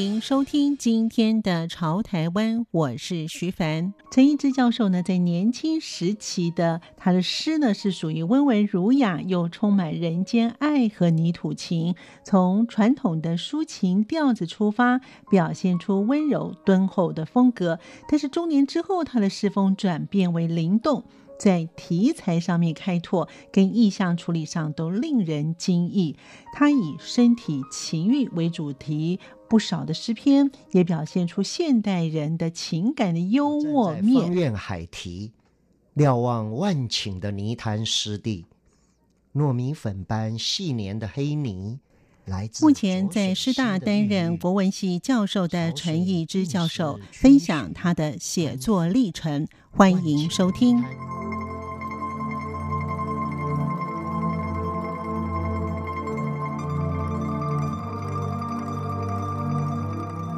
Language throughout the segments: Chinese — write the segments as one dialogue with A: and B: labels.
A: 迎收听今天的《潮台湾》，我是徐凡。陈一之教授呢，在年轻时期的他的诗呢，是属于温文儒雅，又充满人间爱和泥土情。从传统的抒情调子出发，表现出温柔敦厚的风格。但是中年之后，他的诗风转变为灵动，在题材上面开拓，跟意象处理上都令人惊异。他以身体情欲为主题。不少的诗篇也表现出现代人的情感的幽默面。
B: 方苑海堤，瞭望万顷的泥潭湿地，糯米粉般细黏的黑泥。
A: 目前在师大担任国文系教授的陈义之教授分享他的写作历程，欢迎收听。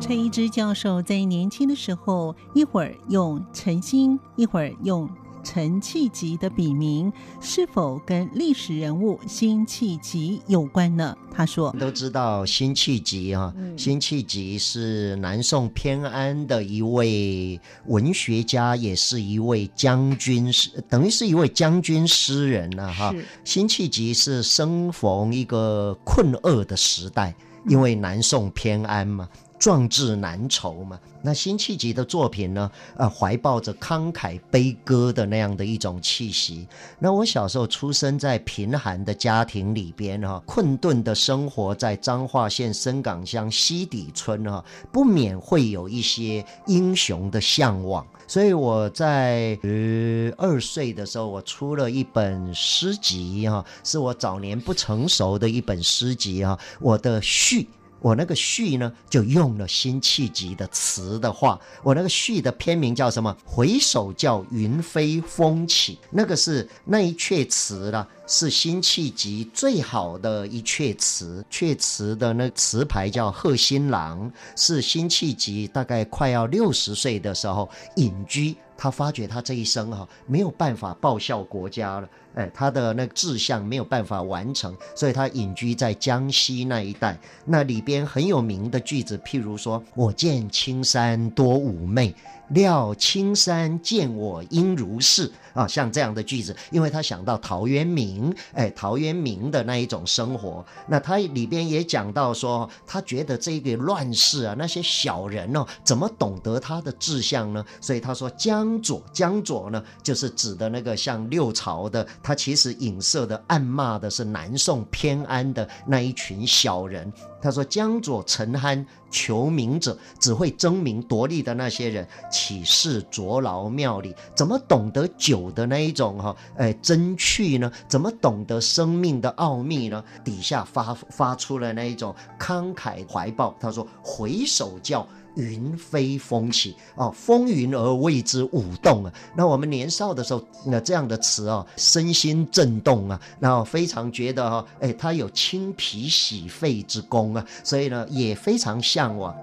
A: 陈一之教授在年轻的时候，一会儿用陈星，一会儿用陈弃疾的笔名，是否跟历史人物辛弃疾有关呢？他说：“
B: 都知道辛弃疾啊，辛弃疾是南宋偏安的一位文学家，也是一位将军是，等于是一位将军诗人了、啊、哈。辛弃疾是生逢一个困厄的时代，因为南宋偏安嘛。”壮志难酬嘛，那辛弃疾的作品呢？呃，怀抱着慷慨悲歌的那样的一种气息。那我小时候出生在贫寒的家庭里边哈、困顿的生活在彰化县深港乡西底村哈、不免会有一些英雄的向往。所以我在十二岁的时候，我出了一本诗集哈、是我早年不成熟的一本诗集哈、我的序。我那个序呢，就用了辛弃疾的词的话。我那个序的篇名叫什么？回首叫云飞风起。那个是那一阙词了，是辛弃疾最好的一阙词。阙词的那词牌叫《贺新郎》，是辛弃疾大概快要六十岁的时候隐居。他发觉他这一生哈没有办法报效国家了，哎，他的那个志向没有办法完成，所以他隐居在江西那一带。那里边很有名的句子，譬如说：“我见青山多妩媚。”料青山见我应如是啊，像这样的句子，因为他想到陶渊明，哎，陶渊明的那一种生活，那他里边也讲到说，他觉得这个乱世啊，那些小人哦，怎么懂得他的志向呢？所以他说江左，江左呢，就是指的那个像六朝的，他其实影射的、暗骂的是南宋偏安的那一群小人。他说江左陈酣求名者，只会争名夺利的那些人。岂是浊嫗庙里？怎么懂得酒的那一种哈？哎，真趣呢？怎么懂得生命的奥秘呢？底下发发出了那一种慷慨怀抱。他说：“回首叫云飞风起哦，风云而为之舞动啊。”那我们年少的时候，那这样的词啊，身心震动啊，然后非常觉得哈，哎，他有清脾洗肺之功啊，所以呢，也非常向往。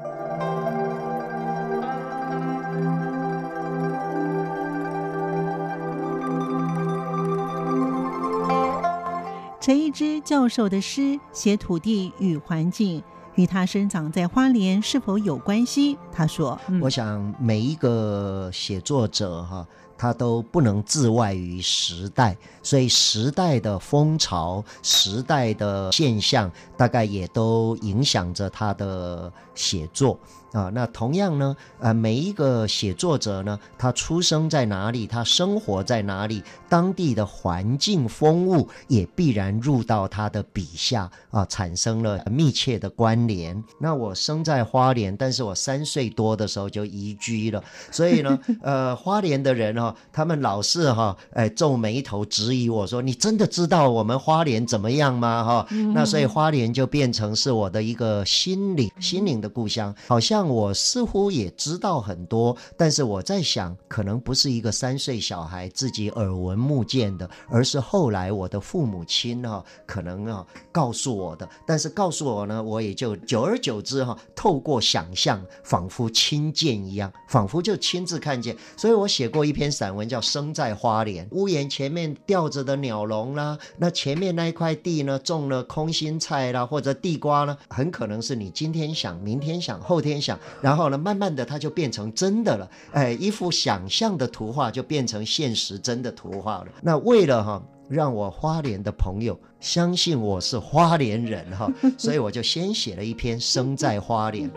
A: 陈一之教授的诗写土地与环境，与他生长在花莲是否有关系？他说：“
B: 嗯、我想每一个写作者哈，他都不能自外于时代，所以时代的风潮、时代的现象，大概也都影响着他的写作。”啊，那同样呢，呃，每一个写作者呢，他出生在哪里，他生活在哪里，当地的环境风物也必然入到他的笔下啊，产生了密切的关联。那我生在花莲，但是我三岁多的时候就移居了，所以呢，呃，花莲的人哈、哦，他们老是哈，哎，皱眉头质疑我说：“你真的知道我们花莲怎么样吗？”哈，那所以花莲就变成是我的一个心灵心灵的故乡，好像。让我似乎也知道很多，但是我在想，可能不是一个三岁小孩自己耳闻目见的，而是后来我的父母亲哈、啊，可能啊告诉我的。但是告诉我呢，我也就久而久之哈、透过想象，仿佛亲见一样，仿佛就亲自看见。所以我写过一篇散文叫《生在花莲》，屋檐前面吊着的鸟笼啦，那前面那一块地呢，种了空心菜啦，或者地瓜呢，很可能是你今天想，明天想，后天想，然后呢，慢慢的它就变成真的了。哎，一幅想象的图画就变成现实真的图画了。那为了哈，让我花莲的朋友相信我是花莲人哈，所以我就先写了一篇《生在花莲》。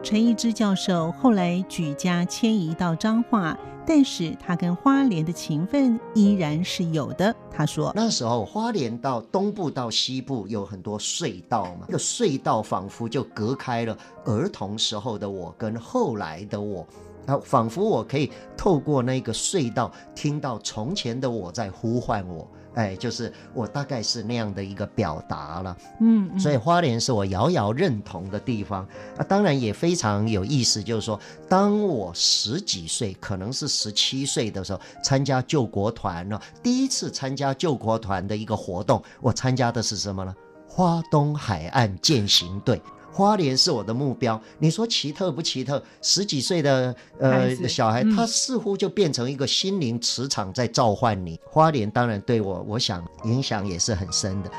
A: 陈一之教授后来举家迁移到彰化，但是他跟花莲的情分依然是有的。他说：“
B: 那时候花莲到东部到西部有很多隧道嘛，那个隧道仿佛就隔开了儿童时候的我跟后来的我，啊，仿佛我可以透过那个隧道听到从前的我在呼唤我。”哎，就是我大概是那样的一个表达了，
A: 嗯，嗯，
B: 所以花莲是我遥遥认同的地方啊，当然也非常有意思，就是说，当我十几岁，可能是十七岁的时候，参加救国团了，第一次参加救国团的一个活动，我参加的是什么呢？花东海岸践行队。花莲是我的目标，你说奇特不奇特？十几岁的呃小孩，他似乎就变成一个心灵磁场在召唤你。花莲当然对我，我想影响也是很深的。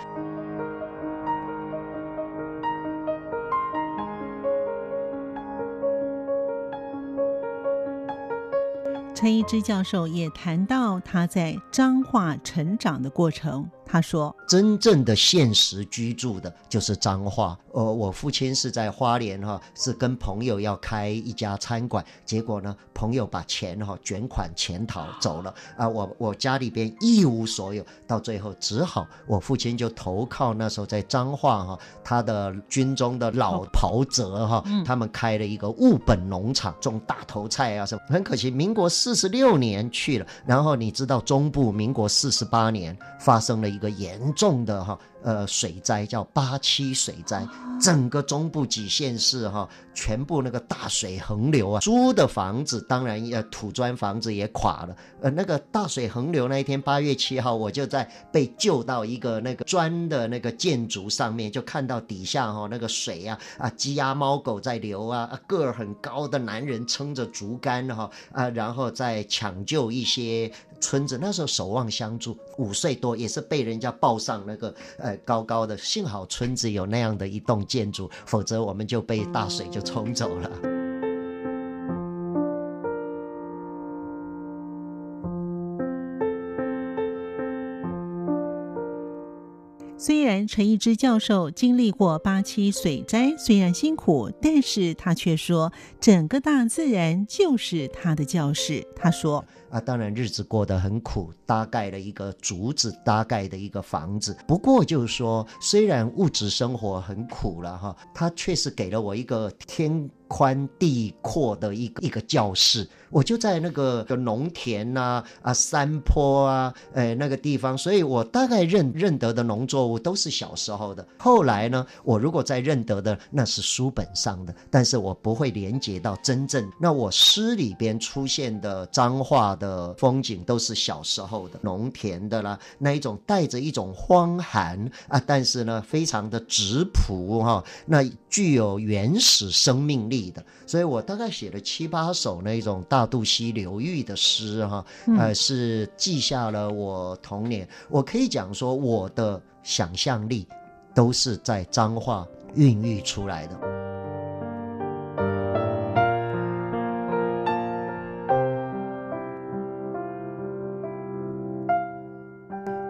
A: 陈一之教授也谈到他在彰化成长的过程。他说：“
B: 真正的现实居住的就是彰化。呃，我父亲是在花莲哈，是跟朋友要开一家餐馆，结果呢，朋友把钱哈卷款潜逃走了啊。我我家里边一无所有，到最后只好我父亲就投靠那时候在彰化哈，他的军中的老袍泽哈，他们开了一个物本农场，种大头菜啊什么。很可惜，民国四十六年去了，然后你知道中部民国四十八年发生了一。一个严重的哈。呃，水灾叫八七水灾，整个中部几县市哈，全部那个大水横流啊，租的房子当然也土砖房子也垮了。呃，那个大水横流那一天，八月七号，我就在被救到一个那个砖的那个建筑上面，就看到底下哈那个水啊啊，鸡鸭猫狗在流啊，个儿很高的男人撑着竹竿哈啊，然后在抢救一些村子。那时候守望相助，五岁多也是被人家抱上那个呃。高高的，幸好村子有那样的一栋建筑，否则我们就被大水就冲走了。
A: 虽然陈一之教授经历过八七水灾，虽然辛苦，但是他却说，整个大自然就是他的教室。他说。
B: 啊，当然日子过得很苦，搭盖了一个竹子搭盖的一个房子。不过就是说，虽然物质生活很苦了哈，他确实给了我一个天宽地阔的一个一个教室，我就在那个个农田呐啊，啊山坡啊，哎那个地方，所以我大概认认得的农作物都是小时候的。后来呢，我如果再认得的，那是书本上的，但是我不会连接到真正。那我诗里边出现的彰化的风景，都是小时候的农田的啦，那一种带着一种荒寒啊，但是呢，非常的质朴哈，那具有原始生命力。的，所以我大概写了七八首那种大肚溪流域的诗哈，呃，是记下了我童年。我可以讲说，我的想象力都是在脏话孕育出来的。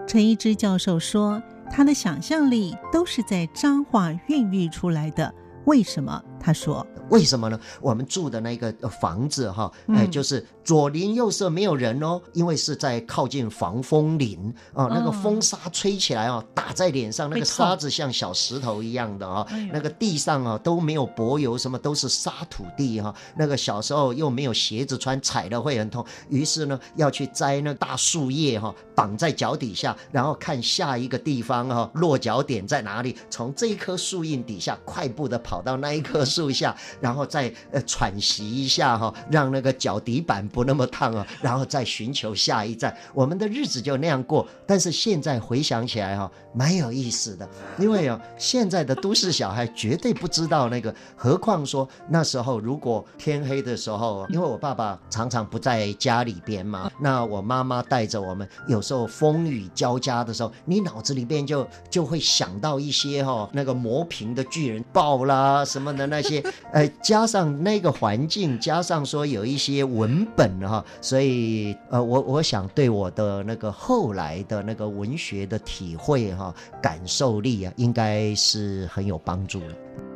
A: 陈一之教授说，他的想象力都是在脏话孕育出来的。为什么？他说：“
B: 为什么呢？我们住的那个房子哈，哎，就是左邻右舍没有人哦，因为是在靠近防风林啊，那个风沙吹起来啊，打在脸上，那个沙子像小石头一样的啊，那个地上啊都没有柏油，什么都是沙土地哈。那个小时候又没有鞋子穿，踩了会很痛，于是呢要去摘那大树叶哈，绑在脚底下，然后看下一个地方哈落脚点在哪里，从这一棵树荫底下快步的跑到那一棵。”树下，然后再呃喘息一下哈，让那个脚底板不那么烫啊，然后再寻求下一站。我们的日子就那样过。但是现在回想起来哈，蛮有意思的，因为啊，现在的都市小孩绝对不知道那个，何况说那时候如果天黑的时候，因为我爸爸常常不在家里边嘛，那我妈妈带着我们，有时候风雨交加的时候，你脑子里边就就会想到一些哈，那个磨平的巨人抱啦什么的那。那些呃，加上那个环境，加上说有一些文本哈，所以呃，我我想对我的那个后来的那个文学的体会哈，感受力啊，应该是很有帮助的。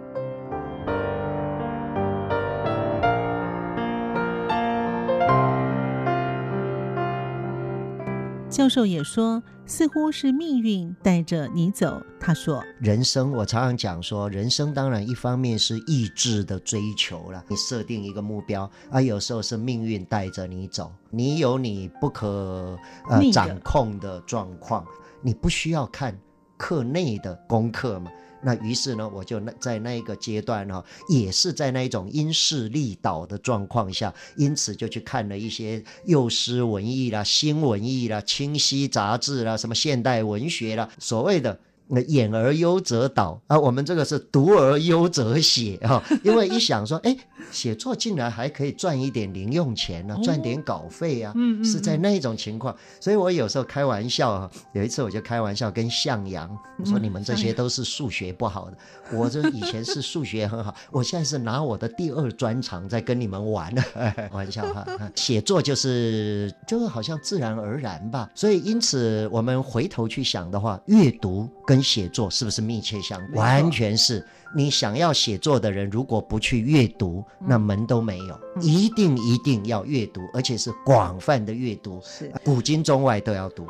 A: 教授也说，似乎是命运带着你走。他说：“
B: 人生，我常常讲说，人生当然一方面是意志的追求了，你设定一个目标，而、啊、有时候是命运带着你走。你有你不可呃掌控的状况，你不需要看课内的功课嘛。”那于是呢，我就那在那一个阶段哦，也是在那一种因势利导的状况下，因此就去看了一些幼师文艺啦、新文艺啦、清晰杂志啦、什么现代文学啦，所谓的。那演而优则导啊，我们这个是读而优则写哈，因为一想说，哎，写作竟然还可以赚一点零用钱呢、啊，赚点稿费啊，是在那种情况，所以我有时候开玩笑啊，有一次我就开玩笑跟向阳说，你们这些都是数学不好的，我这以前是数学很好，我现在是拿我的第二专长在跟你们玩。呢，玩笑哈，写作就是就是好像自然而然吧，所以因此我们回头去想的话，阅读跟跟写作是不是密切相关？完全是。你想要写作的人，如果不去阅读，那门都没有。一定一定要阅读，而且是广泛的阅读，是古今中外都要读。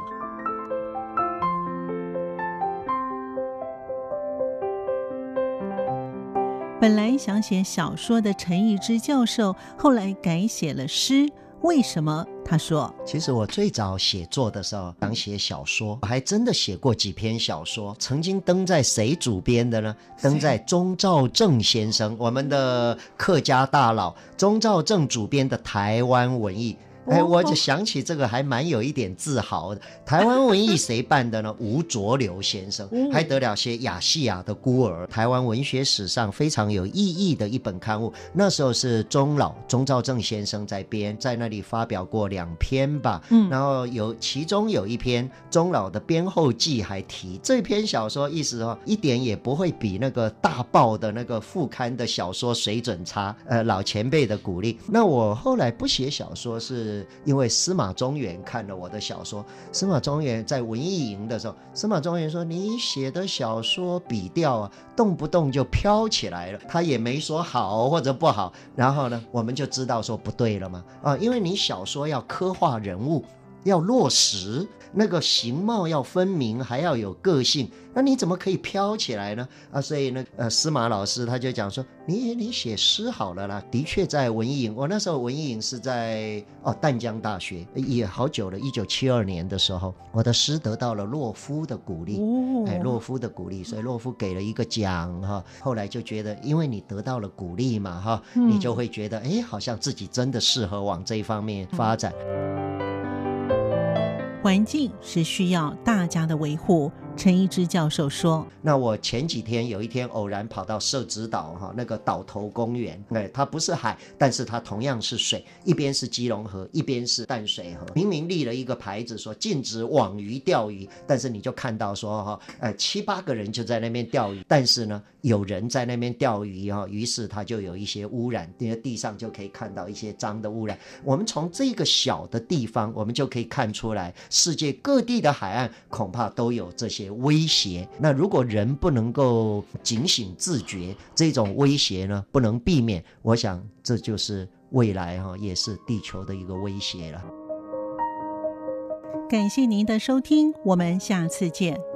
A: 本来想写小说的陈一之教授，后来改写了诗。为什么？他说：“
B: 其实我最早写作的时候想写小说，我还真的写过几篇小说，曾经登在谁主编的呢？登在钟兆政先生，我们的客家大佬钟兆政主编的《台湾文艺》。” 哎，我就想起这个还蛮有一点自豪的。台湾文艺谁办的呢？吴浊流先生，还得了些亚细亚的孤儿，台湾文学史上非常有意义的一本刊物。那时候是钟老钟兆政先生在编，在那里发表过两篇吧。嗯，然后有其中有一篇钟老的编后记还提这篇小说，意思说一点也不会比那个大报的那个副刊的小说水准差。呃，老前辈的鼓励。那我后来不写小说是。因为司马中原看了我的小说，司马中原在文艺营的时候，司马中原说：“你写的小说笔调啊，动不动就飘起来了。”他也没说好或者不好，然后呢，我们就知道说不对了嘛。啊，因为你小说要刻画人物，要落实，那个形貌要分明，还要有个性。那你怎么可以飘起来呢？啊，所以呢，呃，司马老师他就讲说，你你写诗好了啦。的确，在文艺营，我那时候文艺营是在哦淡江大学，也好久了，一九七二年的时候，我的诗得到了洛夫的鼓励，哦、哎，洛夫的鼓励，所以洛夫给了一个奖哈。后来就觉得，因为你得到了鼓励嘛哈，你就会觉得，哎，好像自己真的适合往这一方面发展。
A: 环境是需要大家的维护。陈一之教授说：“
B: 那我前几天有一天偶然跑到社子岛哈，那个岛头公园，哎，它不是海，但是它同样是水，一边是基隆河，一边是淡水河。明明立了一个牌子说禁止网鱼钓鱼，但是你就看到说哈，呃，七八个人就在那边钓鱼，但是呢，有人在那边钓鱼哈，于是它就有一些污染，因为地上就可以看到一些脏的污染。我们从这个小的地方，我们就可以看出来，世界各地的海岸恐怕都有这些。”威胁。那如果人不能够警醒自觉，这种威胁呢不能避免，我想这就是未来哈，也是地球的一个威胁了。
A: 感谢您的收听，我们下次见。